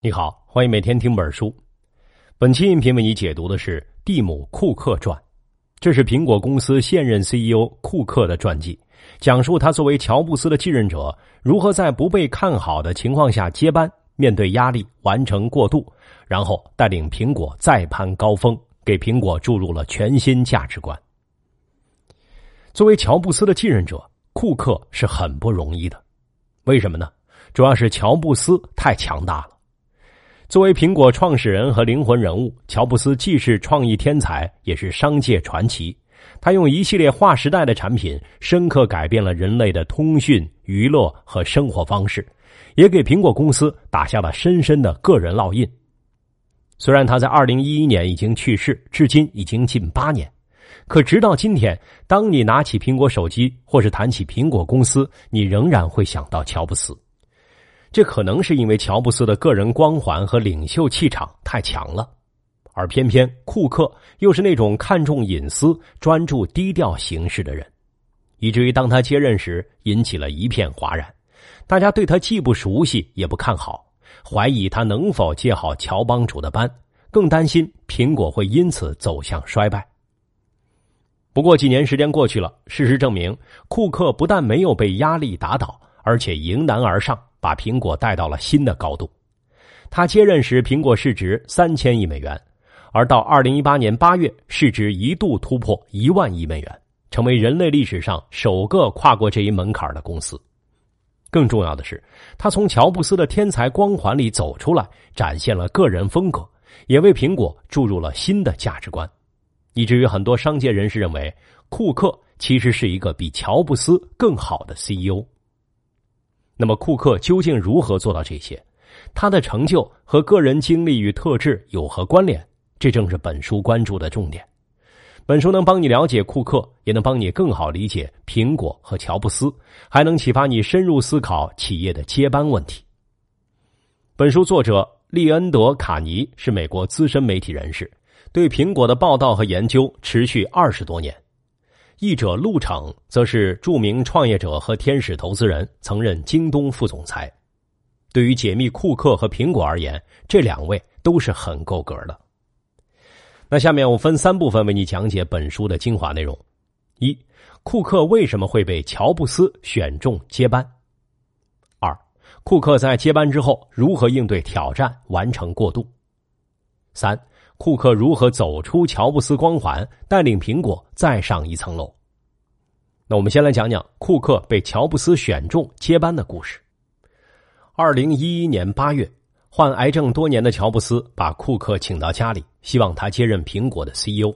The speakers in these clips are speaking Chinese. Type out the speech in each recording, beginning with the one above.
你好，欢迎每天听本书。本期音频为你解读的是蒂姆·库克传，这是苹果公司现任 CEO 库克的传记，讲述他作为乔布斯的继任者如何在不被看好的情况下接班，面对压力完成过渡，然后带领苹果再攀高峰，给苹果注入了全新价值观。作为乔布斯的继任者，库克是很不容易的，为什么呢？主要是乔布斯太强大了。作为苹果创始人和灵魂人物，乔布斯既是创意天才，也是商界传奇。他用一系列划时代的产品，深刻改变了人类的通讯、娱乐和生活方式，也给苹果公司打下了深深的个人烙印。虽然他在二零一一年已经去世，至今已经近八年，可直到今天，当你拿起苹果手机，或是谈起苹果公司，你仍然会想到乔布斯。这可能是因为乔布斯的个人光环和领袖气场太强了，而偏偏库克又是那种看重隐私、专注低调行事的人，以至于当他接任时引起了一片哗然。大家对他既不熟悉也不看好，怀疑他能否接好乔帮主的班，更担心苹果会因此走向衰败。不过几年时间过去了，事实证明，库克不但没有被压力打倒，而且迎难而上。把苹果带到了新的高度。他接任时，苹果市值三千亿美元，而到二零一八年八月，市值一度突破一万亿美元，成为人类历史上首个跨过这一门槛的公司。更重要的是，他从乔布斯的天才光环里走出来，展现了个人风格，也为苹果注入了新的价值观，以至于很多商界人士认为，库克其实是一个比乔布斯更好的 CEO。那么，库克究竟如何做到这些？他的成就和个人经历与特质有何关联？这正是本书关注的重点。本书能帮你了解库克，也能帮你更好理解苹果和乔布斯，还能启发你深入思考企业的接班问题。本书作者利恩德·卡尼是美国资深媒体人士，对苹果的报道和研究持续二十多年。译者陆骋则是著名创业者和天使投资人，曾任京东副总裁。对于解密库克和苹果而言，这两位都是很够格的。那下面我分三部分为你讲解本书的精华内容：一、库克为什么会被乔布斯选中接班；二、库克在接班之后如何应对挑战，完成过渡；三。库克如何走出乔布斯光环，带领苹果再上一层楼？那我们先来讲讲库克被乔布斯选中接班的故事。二零一一年八月，患癌症多年的乔布斯把库克请到家里，希望他接任苹果的 CEO。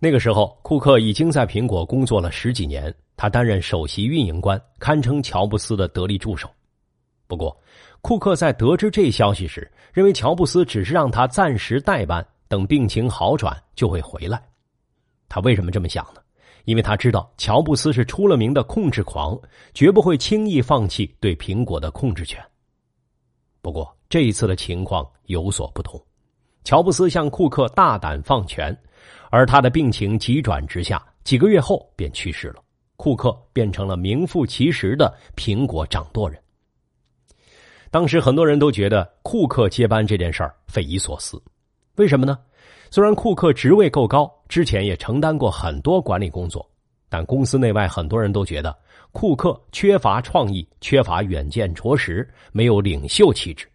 那个时候，库克已经在苹果工作了十几年，他担任首席运营官，堪称乔布斯的得力助手。不过，库克在得知这消息时，认为乔布斯只是让他暂时代班。等病情好转就会回来。他为什么这么想呢？因为他知道乔布斯是出了名的控制狂，绝不会轻易放弃对苹果的控制权。不过这一次的情况有所不同，乔布斯向库克大胆放权，而他的病情急转直下，几个月后便去世了。库克变成了名副其实的苹果掌舵人。当时很多人都觉得库克接班这件事儿匪夷所思。为什么呢？虽然库克职位够高，之前也承担过很多管理工作，但公司内外很多人都觉得库克缺乏创意，缺乏远见卓识，没有领袖气质。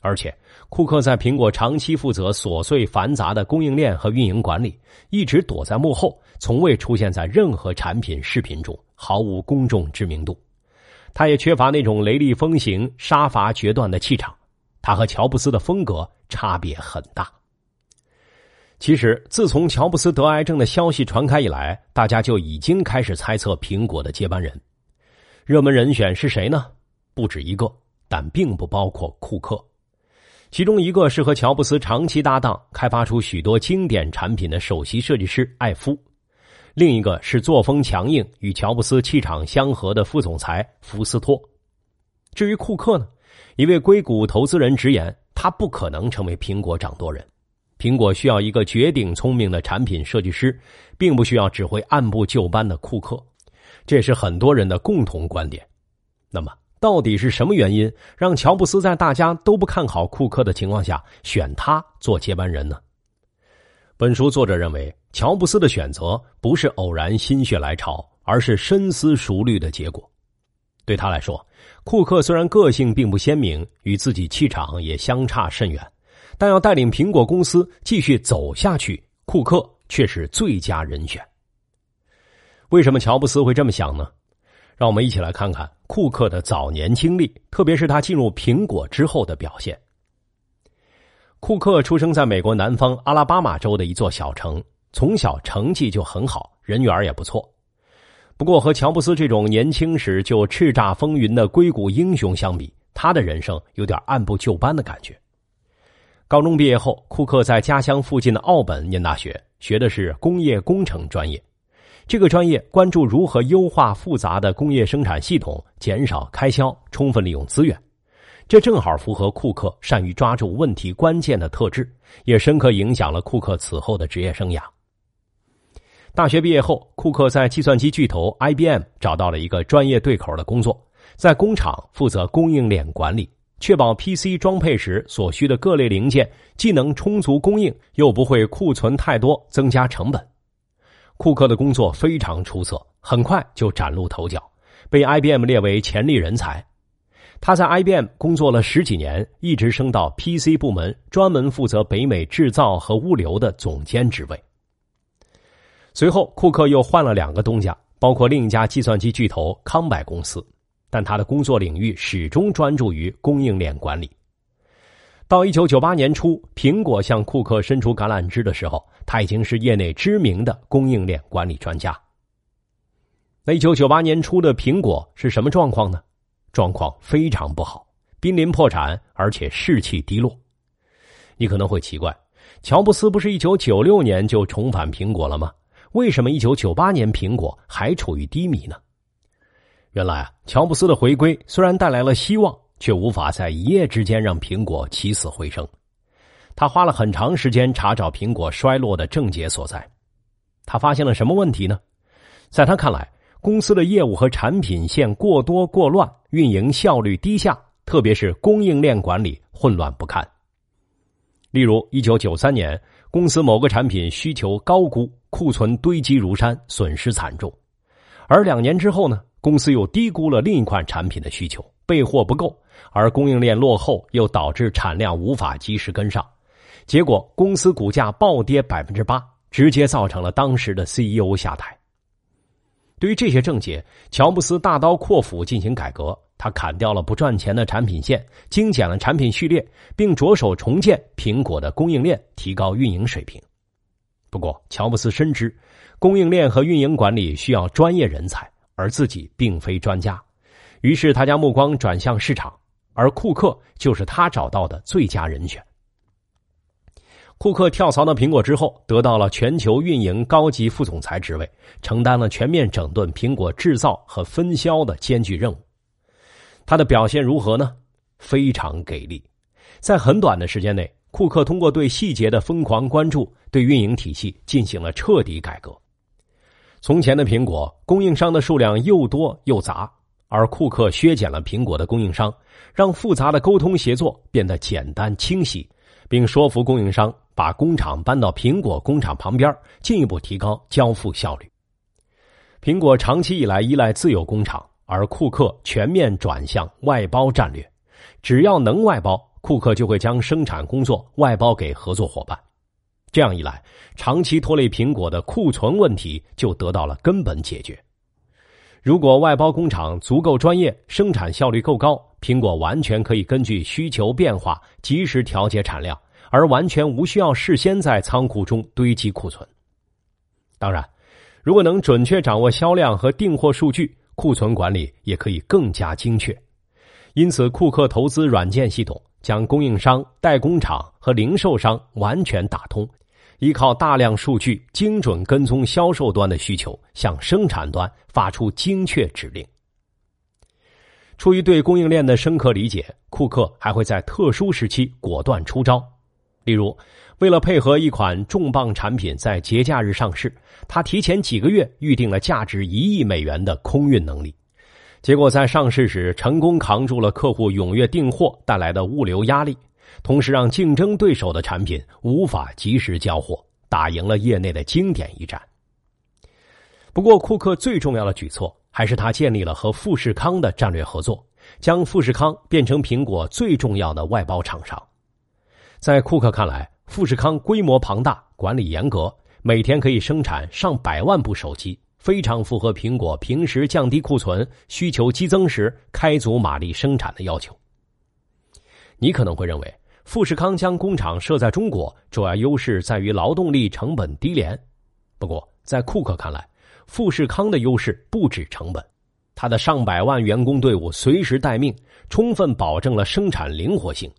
而且，库克在苹果长期负责琐碎繁杂的供应链和运营管理，一直躲在幕后，从未出现在任何产品视频中，毫无公众知名度。他也缺乏那种雷厉风行、杀伐决断的气场。他和乔布斯的风格差别很大。其实，自从乔布斯得癌症的消息传开以来，大家就已经开始猜测苹果的接班人。热门人选是谁呢？不止一个，但并不包括库克。其中一个是和乔布斯长期搭档、开发出许多经典产品的首席设计师艾夫，另一个是作风强硬、与乔布斯气场相合的副总裁福斯托。至于库克呢？一位硅谷投资人直言，他不可能成为苹果掌舵人。苹果需要一个绝顶聪明的产品设计师，并不需要只会按部就班的库克，这是很多人的共同观点。那么，到底是什么原因让乔布斯在大家都不看好库克的情况下选他做接班人呢？本书作者认为，乔布斯的选择不是偶然心血来潮，而是深思熟虑的结果。对他来说，库克虽然个性并不鲜明，与自己气场也相差甚远，但要带领苹果公司继续走下去，库克却是最佳人选。为什么乔布斯会这么想呢？让我们一起来看看库克的早年经历，特别是他进入苹果之后的表现。库克出生在美国南方阿拉巴马州的一座小城，从小成绩就很好，人缘也不错。不过和乔布斯这种年轻时就叱咤风云的硅谷英雄相比，他的人生有点按部就班的感觉。高中毕业后，库克在家乡附近的奥本念大学，学的是工业工程专业。这个专业关注如何优化复杂的工业生产系统，减少开销，充分利用资源。这正好符合库克善于抓住问题关键的特质，也深刻影响了库克此后的职业生涯。大学毕业后，库克在计算机巨头 IBM 找到了一个专业对口的工作，在工厂负责供应链管理，确保 PC 装配时所需的各类零件既能充足供应，又不会库存太多增加成本。库克的工作非常出色，很快就崭露头角，被 IBM 列为潜力人才。他在 IBM 工作了十几年，一直升到 PC 部门，专门负责北美制造和物流的总监职位。随后，库克又换了两个东家，包括另一家计算机巨头康柏公司，但他的工作领域始终专注于供应链管理。到一九九八年初，苹果向库克伸出橄榄枝的时候，他已经是业内知名的供应链管理专家。那一九九八年初的苹果是什么状况呢？状况非常不好，濒临破产，而且士气低落。你可能会奇怪，乔布斯不是一九九六年就重返苹果了吗？为什么一九九八年苹果还处于低迷呢？原来啊，乔布斯的回归虽然带来了希望。却无法在一夜之间让苹果起死回生。他花了很长时间查找苹果衰落的症结所在。他发现了什么问题呢？在他看来，公司的业务和产品线过多过乱，运营效率低下，特别是供应链管理混乱不堪。例如，一九九三年，公司某个产品需求高估，库存堆积如山，损失惨重；而两年之后呢，公司又低估了另一款产品的需求。备货不够，而供应链落后，又导致产量无法及时跟上，结果公司股价暴跌百分之八，直接造成了当时的 CEO 下台。对于这些症结，乔布斯大刀阔斧进行改革，他砍掉了不赚钱的产品线，精简了产品序列，并着手重建苹果的供应链，提高运营水平。不过，乔布斯深知供应链和运营管理需要专业人才，而自己并非专家。于是，他将目光转向市场，而库克就是他找到的最佳人选。库克跳槽到苹果之后，得到了全球运营高级副总裁职位，承担了全面整顿苹果制造和分销的艰巨任务。他的表现如何呢？非常给力，在很短的时间内，库克通过对细节的疯狂关注，对运营体系进行了彻底改革。从前的苹果供应商的数量又多又杂。而库克削减了苹果的供应商，让复杂的沟通协作变得简单清晰，并说服供应商把工厂搬到苹果工厂旁边，进一步提高交付效率。苹果长期以来依赖自有工厂，而库克全面转向外包战略，只要能外包，库克就会将生产工作外包给合作伙伴。这样一来，长期拖累苹果的库存问题就得到了根本解决。如果外包工厂足够专业，生产效率够高，苹果完全可以根据需求变化及时调节产量，而完全无需要事先在仓库中堆积库存。当然，如果能准确掌握销量和订货数据，库存管理也可以更加精确。因此，库克投资软件系统，将供应商、代工厂和零售商完全打通。依靠大量数据，精准跟踪销售端的需求，向生产端发出精确指令。出于对供应链的深刻理解，库克还会在特殊时期果断出招。例如，为了配合一款重磅产品在节假日上市，他提前几个月预定了价值一亿美元的空运能力，结果在上市时成功扛住了客户踊跃订货带来的物流压力，同时让竞争对手的产品无法及时交货，打赢了业内的经典一战。不过，库克最重要的举措还是他建立了和富士康的战略合作，将富士康变成苹果最重要的外包厂商。在库克看来，富士康规模庞大，管理严格，每天可以生产上百万部手机。非常符合苹果平时降低库存、需求激增时开足马力生产的要求。你可能会认为，富士康将工厂设在中国，主要优势在于劳动力成本低廉。不过，在库克看来，富士康的优势不止成本，他的上百万员工队伍随时待命，充分保证了生产灵活性，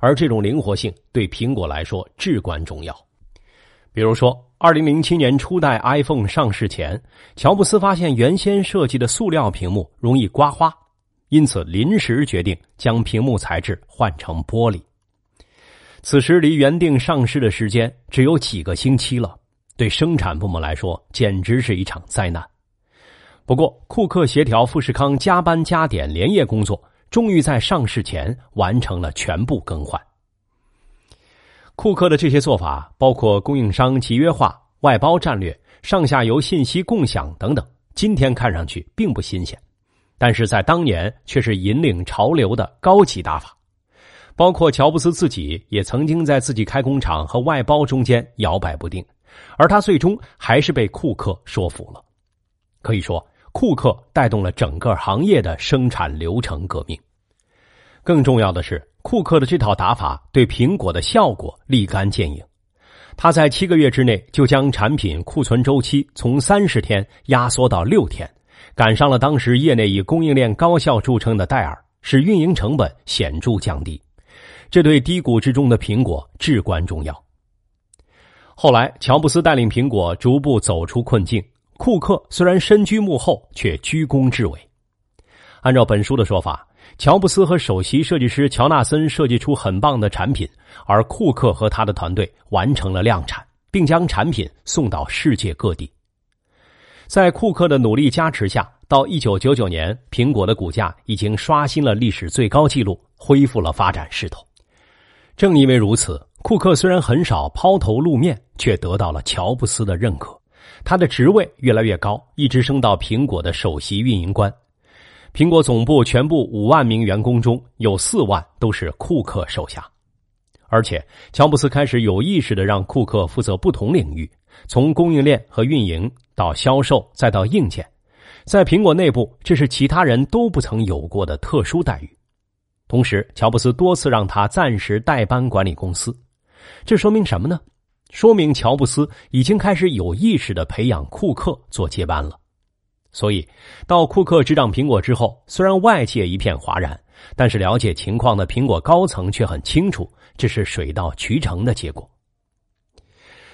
而这种灵活性对苹果来说至关重要。比如说。二零零七年初代 iPhone 上市前，乔布斯发现原先设计的塑料屏幕容易刮花，因此临时决定将屏幕材质换成玻璃。此时离原定上市的时间只有几个星期了，对生产部门来说简直是一场灾难。不过，库克协调富士康加班加点连夜工作，终于在上市前完成了全部更换。库克的这些做法包括供应商集约化、外包战略、上下游信息共享等等。今天看上去并不新鲜，但是在当年却是引领潮流的高级打法。包括乔布斯自己也曾经在自己开工厂和外包中间摇摆不定，而他最终还是被库克说服了。可以说，库克带动了整个行业的生产流程革命。更重要的是。库克的这套打法对苹果的效果立竿见影，他在七个月之内就将产品库存周期从三十天压缩到六天，赶上了当时业内以供应链高效著称的戴尔，使运营成本显著降低，这对低谷之中的苹果至关重要。后来，乔布斯带领苹果逐步走出困境，库克虽然身居幕后，却居功至伟。按照本书的说法。乔布斯和首席设计师乔纳森设计出很棒的产品，而库克和他的团队完成了量产，并将产品送到世界各地。在库克的努力加持下，到一九九九年，苹果的股价已经刷新了历史最高纪录，恢复了发展势头。正因为如此，库克虽然很少抛头露面，却得到了乔布斯的认可，他的职位越来越高，一直升到苹果的首席运营官。苹果总部全部五万名员工中有四万都是库克手下，而且乔布斯开始有意识的让库克负责不同领域，从供应链和运营到销售再到硬件，在苹果内部这是其他人都不曾有过的特殊待遇。同时，乔布斯多次让他暂时代班管理公司，这说明什么呢？说明乔布斯已经开始有意识的培养库克做接班了。所以，到库克执掌苹果之后，虽然外界一片哗然，但是了解情况的苹果高层却很清楚，这是水到渠成的结果。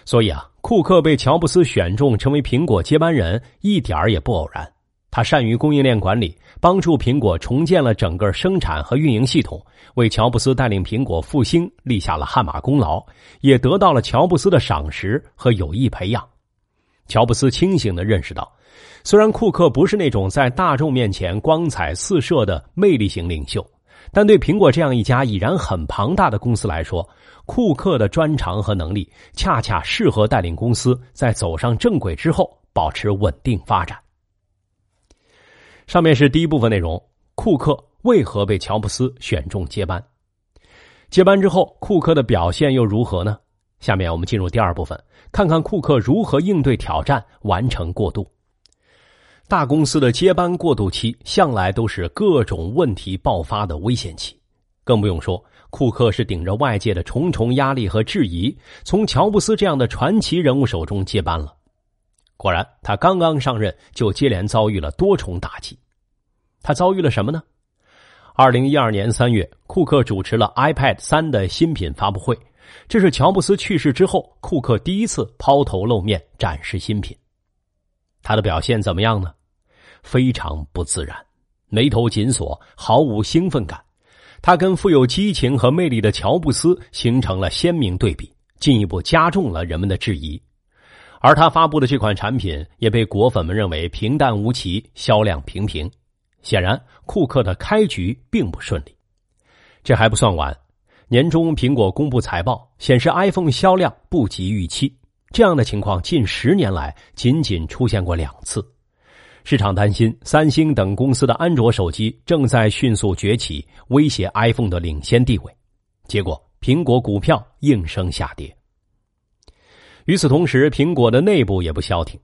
所以啊，库克被乔布斯选中成为苹果接班人，一点儿也不偶然。他善于供应链管理，帮助苹果重建了整个生产和运营系统，为乔布斯带领苹果复兴立下了汗马功劳，也得到了乔布斯的赏识和有意培养。乔布斯清醒的认识到。虽然库克不是那种在大众面前光彩四射的魅力型领袖，但对苹果这样一家已然很庞大的公司来说，库克的专长和能力恰恰适合带领公司在走上正轨之后保持稳定发展。上面是第一部分内容，库克为何被乔布斯选中接班？接班之后，库克的表现又如何呢？下面我们进入第二部分，看看库克如何应对挑战，完成过渡。大公司的接班过渡期向来都是各种问题爆发的危险期，更不用说库克是顶着外界的重重压力和质疑，从乔布斯这样的传奇人物手中接班了。果然，他刚刚上任就接连遭遇了多重打击。他遭遇了什么呢？二零一二年三月，库克主持了 iPad 三的新品发布会，这是乔布斯去世之后库克第一次抛头露面展示新品。他的表现怎么样呢？非常不自然，眉头紧锁，毫无兴奋感。他跟富有激情和魅力的乔布斯形成了鲜明对比，进一步加重了人们的质疑。而他发布的这款产品也被果粉们认为平淡无奇，销量平平。显然，库克的开局并不顺利。这还不算完，年终苹果公布财报，显示 iPhone 销量不及预期。这样的情况近十年来仅仅出现过两次。市场担心三星等公司的安卓手机正在迅速崛起，威胁 iPhone 的领先地位。结果，苹果股票应声下跌。与此同时，苹果的内部也不消停。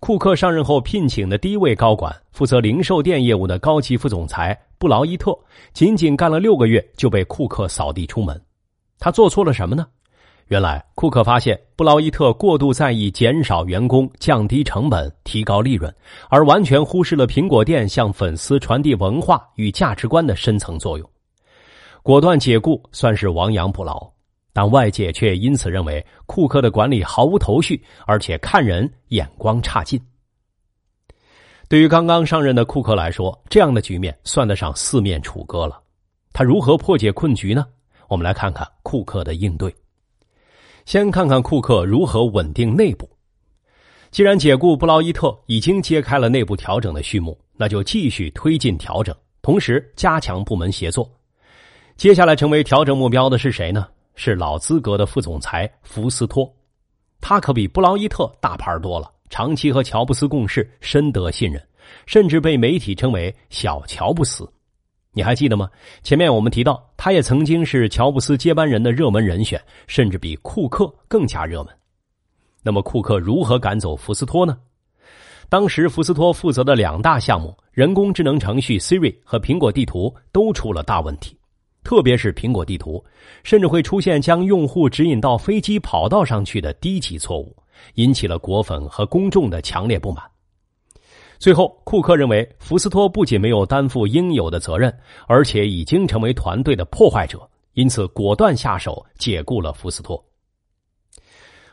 库克上任后聘请的第一位高管，负责零售店业务的高级副总裁布劳伊特，仅仅干了六个月就被库克扫地出门。他做错了什么呢？原来，库克发现布劳伊特过度在意减少员工、降低成本、提高利润，而完全忽视了苹果店向粉丝传递文化与价值观的深层作用。果断解雇算是亡羊补牢。但外界却因此认为库克的管理毫无头绪，而且看人眼光差劲。对于刚刚上任的库克来说，这样的局面算得上四面楚歌了。他如何破解困局呢？我们来看看库克的应对。先看看库克如何稳定内部。既然解雇布劳伊特已经揭开了内部调整的序幕，那就继续推进调整，同时加强部门协作。接下来成为调整目标的是谁呢？是老资格的副总裁福斯托，他可比布劳伊特大牌多了，长期和乔布斯共事，深得信任，甚至被媒体称为“小乔布斯”。你还记得吗？前面我们提到，他也曾经是乔布斯接班人的热门人选，甚至比库克更加热门。那么，库克如何赶走福斯托呢？当时，福斯托负责的两大项目——人工智能程序 Siri 和苹果地图——都出了大问题。特别是苹果地图，甚至会出现将用户指引到飞机跑道上去的低级错误，引起了果粉和公众的强烈不满。最后，库克认为福斯托不仅没有担负应有的责任，而且已经成为团队的破坏者，因此果断下手解雇了福斯托。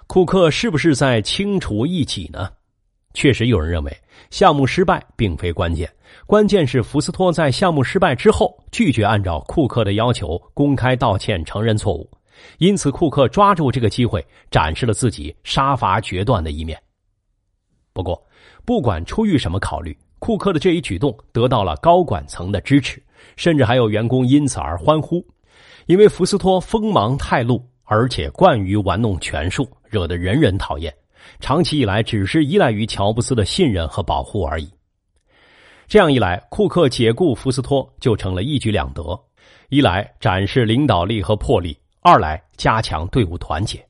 库克是不是在清除异己呢？确实有人认为，项目失败并非关键，关键是福斯托在项目失败之后拒绝按照库克的要求公开道歉、承认错误，因此库克抓住这个机会展示了自己杀伐决断的一面。不过，不管出于什么考虑，库克的这一举动得到了高管层的支持，甚至还有员工因此而欢呼，因为福斯托锋芒太露，而且惯于玩弄权术，惹得人人讨厌。长期以来，只是依赖于乔布斯的信任和保护而已。这样一来，库克解雇福斯托就成了一举两得：一来展示领导力和魄力，二来加强队伍团结。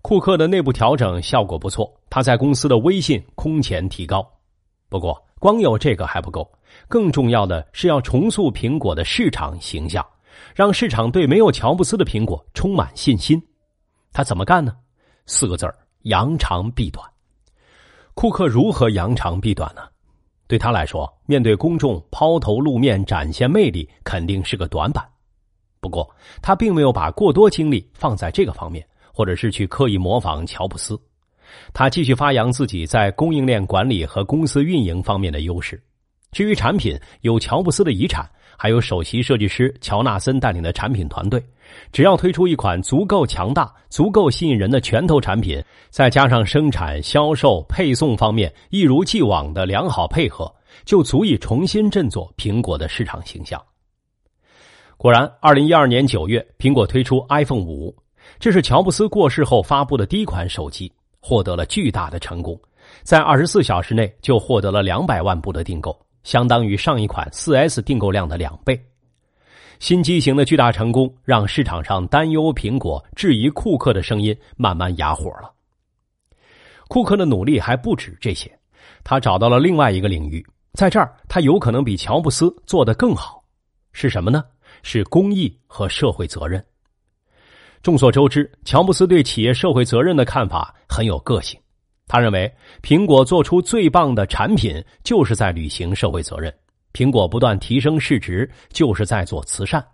库克的内部调整效果不错，他在公司的威信空前提高。不过，光有这个还不够，更重要的是要重塑苹果的市场形象，让市场对没有乔布斯的苹果充满信心。他怎么干呢？四个字儿。扬长避短，库克如何扬长避短呢？对他来说，面对公众抛头露面、展现魅力，肯定是个短板。不过，他并没有把过多精力放在这个方面，或者是去刻意模仿乔布斯。他继续发扬自己在供应链管理和公司运营方面的优势。至于产品，有乔布斯的遗产。还有首席设计师乔纳森带领的产品团队，只要推出一款足够强大、足够吸引人的拳头产品，再加上生产、销售、配送方面一如既往的良好配合，就足以重新振作苹果的市场形象。果然，二零一二年九月，苹果推出 iPhone 五，这是乔布斯过世后发布的第一款手机，获得了巨大的成功，在二十四小时内就获得了两百万部的订购。相当于上一款 4S 订购量的两倍，新机型的巨大成功让市场上担忧苹果、质疑库克的声音慢慢哑火了。库克的努力还不止这些，他找到了另外一个领域，在这儿他有可能比乔布斯做得更好，是什么呢？是公益和社会责任。众所周知，乔布斯对企业社会责任的看法很有个性。他认为，苹果做出最棒的产品就是在履行社会责任；苹果不断提升市值就是在做慈善。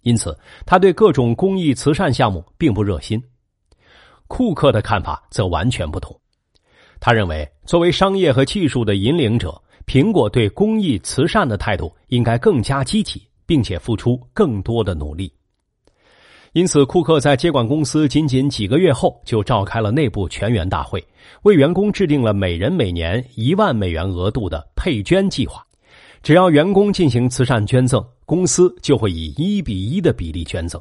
因此，他对各种公益慈善项目并不热心。库克的看法则完全不同。他认为，作为商业和技术的引领者，苹果对公益慈善的态度应该更加积极，并且付出更多的努力。因此，库克在接管公司仅仅几个月后，就召开了内部全员大会，为员工制定了每人每年一万美元额度的配捐计划。只要员工进行慈善捐赠，公司就会以一比一的比例捐赠。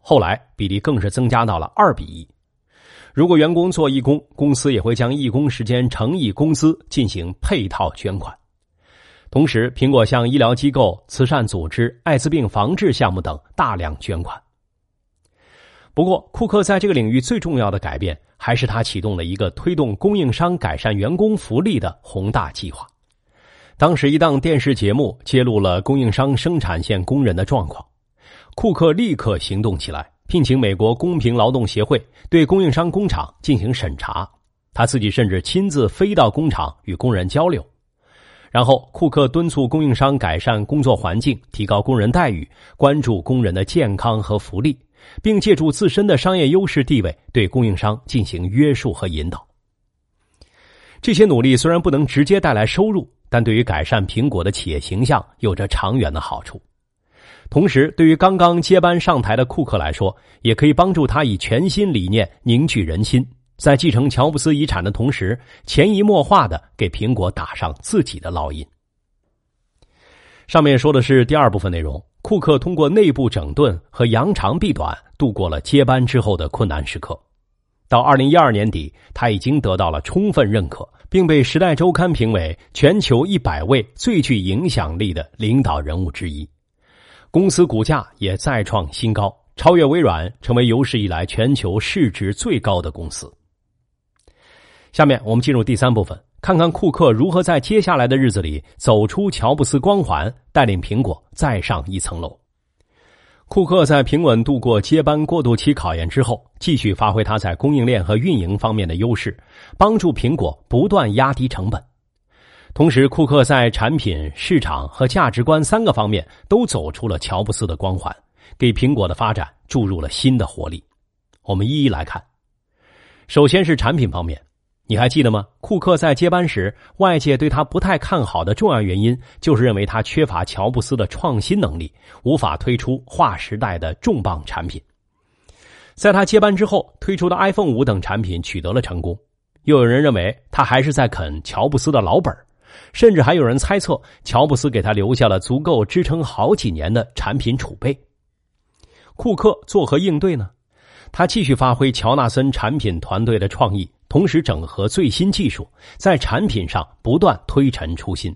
后来比例更是增加到了二比一。如果员工做义工，公司也会将义工时间乘以工资进行配套捐款。同时，苹果向医疗机构、慈善组织、艾滋病防治项目等大量捐款。不过，库克在这个领域最重要的改变，还是他启动了一个推动供应商改善员工福利的宏大计划。当时，一档电视节目揭露了供应商生产线工人的状况，库克立刻行动起来，聘请美国公平劳动协会对供应商工厂进行审查。他自己甚至亲自飞到工厂与工人交流。然后，库克敦促供应商改善工作环境，提高工人待遇，关注工人的健康和福利，并借助自身的商业优势地位对供应商进行约束和引导。这些努力虽然不能直接带来收入。但对于改善苹果的企业形象有着长远的好处，同时对于刚刚接班上台的库克来说，也可以帮助他以全新理念凝聚人心，在继承乔布斯遗产的同时，潜移默化的给苹果打上自己的烙印。上面说的是第二部分内容，库克通过内部整顿和扬长避短，度过了接班之后的困难时刻。到二零一二年底，他已经得到了充分认可。并被《时代周刊》评为全球一百位最具影响力的领导人物之一，公司股价也再创新高，超越微软，成为有史以来全球市值最高的公司。下面我们进入第三部分，看看库克如何在接下来的日子里走出乔布斯光环，带领苹果再上一层楼。库克在平稳度过接班过渡期考验之后，继续发挥他在供应链和运营方面的优势，帮助苹果不断压低成本。同时，库克在产品、市场和价值观三个方面都走出了乔布斯的光环，给苹果的发展注入了新的活力。我们一一来看。首先是产品方面。你还记得吗？库克在接班时，外界对他不太看好的重要原因，就是认为他缺乏乔布斯的创新能力，无法推出划时代的重磅产品。在他接班之后，推出的 iPhone 五等产品取得了成功。又有人认为他还是在啃乔布斯的老本甚至还有人猜测乔布斯给他留下了足够支撑好几年的产品储备。库克作何应对呢？他继续发挥乔纳森产品团队的创意。同时整合最新技术，在产品上不断推陈出新，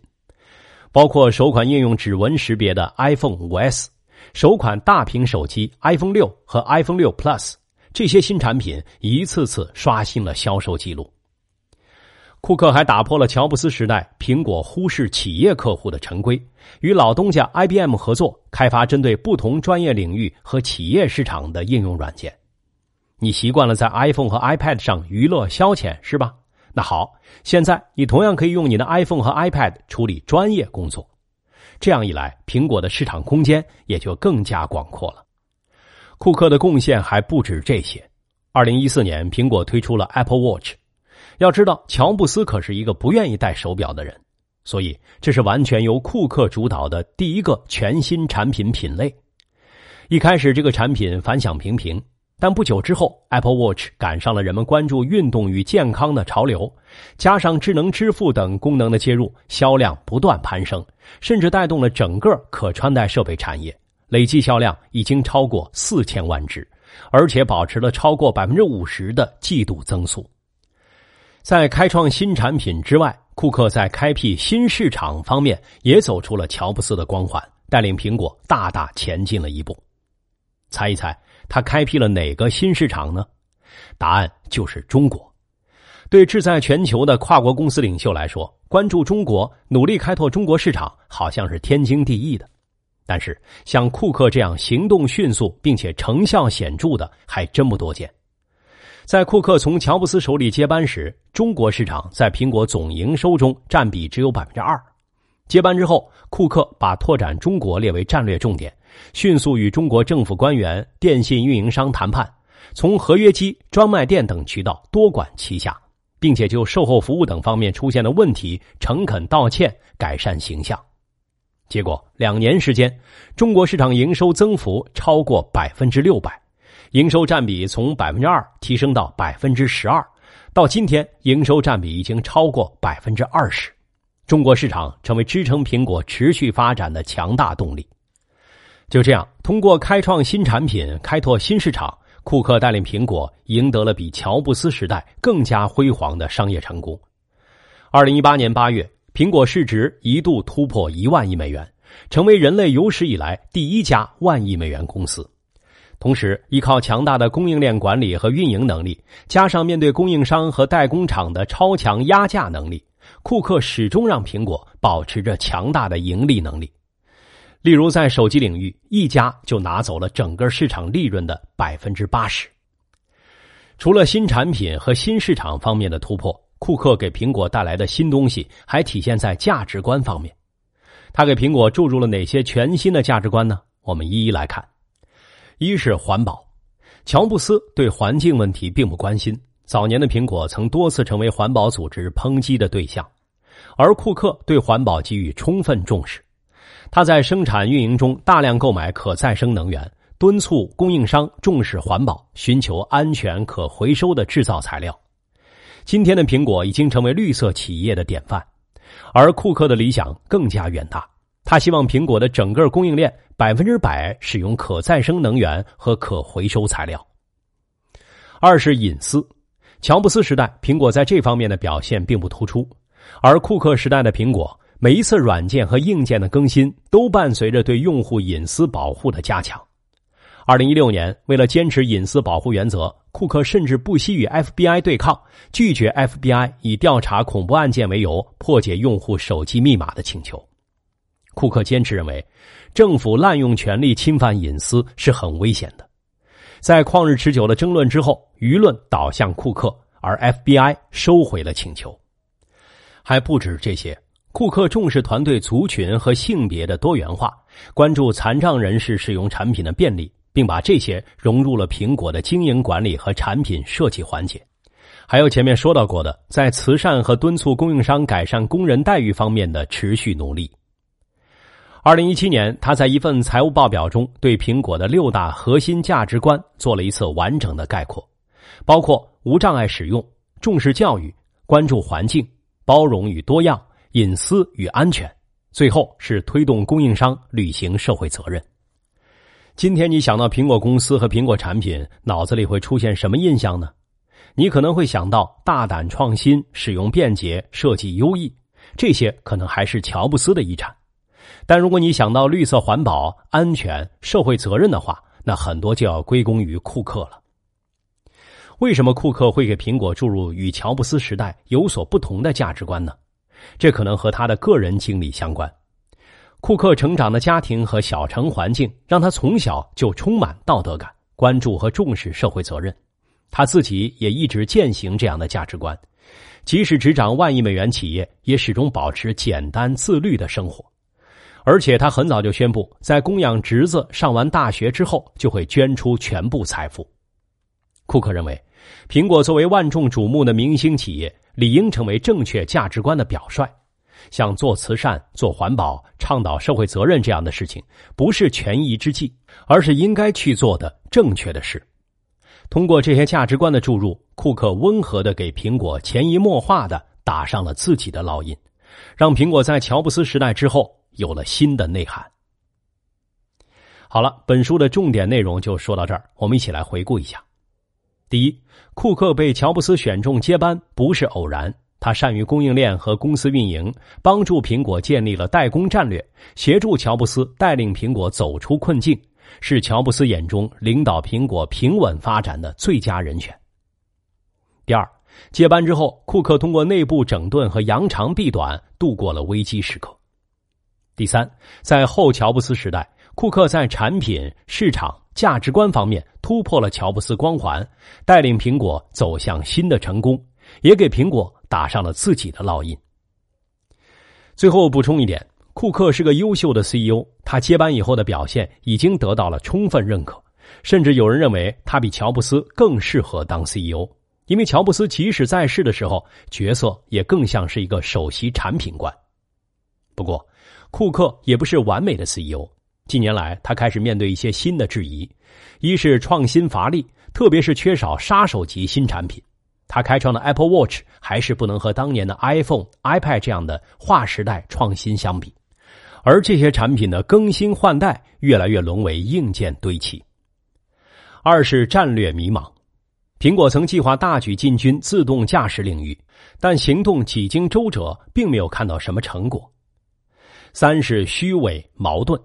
包括首款应用指纹识别的 iPhone 5S，首款大屏手机 iPhone 六和 iPhone 六 Plus，这些新产品一次次刷新了销售记录。库克还打破了乔布斯时代苹果忽视企业客户的陈规，与老东家 IBM 合作，开发针对不同专业领域和企业市场的应用软件。你习惯了在 iPhone 和 iPad 上娱乐消遣是吧？那好，现在你同样可以用你的 iPhone 和 iPad 处理专业工作。这样一来，苹果的市场空间也就更加广阔了。库克的贡献还不止这些。二零一四年，苹果推出了 Apple Watch。要知道，乔布斯可是一个不愿意戴手表的人，所以这是完全由库克主导的第一个全新产品品类。一开始，这个产品反响平平。但不久之后，Apple Watch 赶上了人们关注运动与健康的潮流，加上智能支付等功能的接入，销量不断攀升，甚至带动了整个可穿戴设备产业，累计销量已经超过四千万只，而且保持了超过百分之五十的季度增速。在开创新产品之外，库克在开辟新市场方面也走出了乔布斯的光环，带领苹果大大前进了一步。猜一猜？他开辟了哪个新市场呢？答案就是中国。对志在全球的跨国公司领袖来说，关注中国、努力开拓中国市场，好像是天经地义的。但是，像库克这样行动迅速并且成效显著的，还真不多见。在库克从乔布斯手里接班时，中国市场在苹果总营收中占比只有百分之二。接班之后，库克把拓展中国列为战略重点。迅速与中国政府官员、电信运营商谈判，从合约机、专卖店等渠道多管齐下，并且就售后服务等方面出现的问题诚恳道歉，改善形象。结果两年时间，中国市场营收增幅超过百分之六百，营收占比从百分之二提升到百分之十二，到今天营收占比已经超过百分之二十。中国市场成为支撑苹果持续发展的强大动力。就这样，通过开创新产品、开拓新市场，库克带领苹果赢得了比乔布斯时代更加辉煌的商业成功。二零一八年八月，苹果市值一度突破一万亿美元，成为人类有史以来第一家万亿美元公司。同时，依靠强大的供应链管理和运营能力，加上面对供应商和代工厂的超强压价能力，库克始终让苹果保持着强大的盈利能力。例如，在手机领域，一家就拿走了整个市场利润的百分之八十。除了新产品和新市场方面的突破。库克给苹果带来的新东西还体现在价值观方面，他给苹果注入了哪些全新的价值观呢？我们一一来看。一是环保，乔布斯对环境问题并不关心，早年的苹果曾多次成为环保组织抨击的对象，而库克对环保给予充分重视，他在生产运营中大量购买可再生能源，敦促供应商重视环保，寻求安全可回收的制造材料。今天的苹果已经成为绿色企业的典范，而库克的理想更加远大。他希望苹果的整个供应链百分之百使用可再生能源和可回收材料。二是隐私，乔布斯时代苹果在这方面的表现并不突出，而库克时代的苹果每一次软件和硬件的更新都伴随着对用户隐私保护的加强。二零一六年，为了坚持隐私保护原则。库克甚至不惜与 FBI 对抗，拒绝 FBI 以调查恐怖案件为由破解用户手机密码的请求。库克坚持认为，政府滥用权力侵犯隐私是很危险的。在旷日持久的争论之后，舆论倒向库克，而 FBI 收回了请求。还不止这些，库克重视团队族群和性别的多元化，关注残障人士使用产品的便利。并把这些融入了苹果的经营管理和产品设计环节，还有前面说到过的，在慈善和敦促供应商改善工人待遇方面的持续努力。二零一七年，他在一份财务报表中对苹果的六大核心价值观做了一次完整的概括，包括无障碍使用、重视教育、关注环境、包容与多样、隐私与安全，最后是推动供应商履行社会责任。今天你想到苹果公司和苹果产品，脑子里会出现什么印象呢？你可能会想到大胆创新、使用便捷、设计优异，这些可能还是乔布斯的遗产。但如果你想到绿色环保、安全、社会责任的话，那很多就要归功于库克了。为什么库克会给苹果注入与乔布斯时代有所不同的价值观呢？这可能和他的个人经历相关。库克成长的家庭和小城环境让他从小就充满道德感，关注和重视社会责任。他自己也一直践行这样的价值观，即使执掌万亿美元企业，也始终保持简单自律的生活。而且他很早就宣布，在供养侄子上完大学之后，就会捐出全部财富。库克认为，苹果作为万众瞩目的明星企业，理应成为正确价值观的表率。像做慈善、做环保、倡导社会责任这样的事情，不是权宜之计，而是应该去做的正确的事。通过这些价值观的注入，库克温和的给苹果潜移默化的打上了自己的烙印，让苹果在乔布斯时代之后有了新的内涵。好了，本书的重点内容就说到这儿，我们一起来回顾一下：第一，库克被乔布斯选中接班不是偶然。他善于供应链和公司运营，帮助苹果建立了代工战略，协助乔布斯带领苹果走出困境，是乔布斯眼中领导苹果平稳发展的最佳人选。第二，接班之后，库克通过内部整顿和扬长避短，度过了危机时刻。第三，在后乔布斯时代，库克在产品、市场、价值观方面突破了乔布斯光环，带领苹果走向新的成功。也给苹果打上了自己的烙印。最后补充一点，库克是个优秀的 CEO，他接班以后的表现已经得到了充分认可，甚至有人认为他比乔布斯更适合当 CEO，因为乔布斯即使在世的时候，角色也更像是一个首席产品官。不过，库克也不是完美的 CEO，近年来他开始面对一些新的质疑，一是创新乏力，特别是缺少杀手级新产品。他开创的 Apple Watch 还是不能和当年的 iPhone、iPad 这样的划时代创新相比，而这些产品的更新换代越来越沦为硬件堆砌。二是战略迷茫，苹果曾计划大举进军自动驾驶领域，但行动几经周折，并没有看到什么成果。三是虚伪矛盾。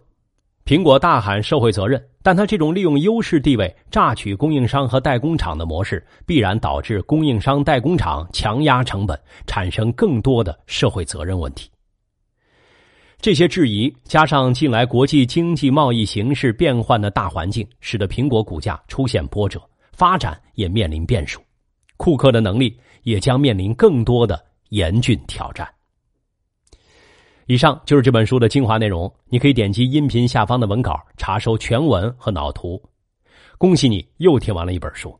苹果大喊社会责任，但他这种利用优势地位榨取供应商和代工厂的模式，必然导致供应商代工厂强压成本，产生更多的社会责任问题。这些质疑加上近来国际经济贸易形势变幻的大环境，使得苹果股价出现波折，发展也面临变数，库克的能力也将面临更多的严峻挑战。以上就是这本书的精华内容，你可以点击音频下方的文稿查收全文和脑图。恭喜你又听完了一本书。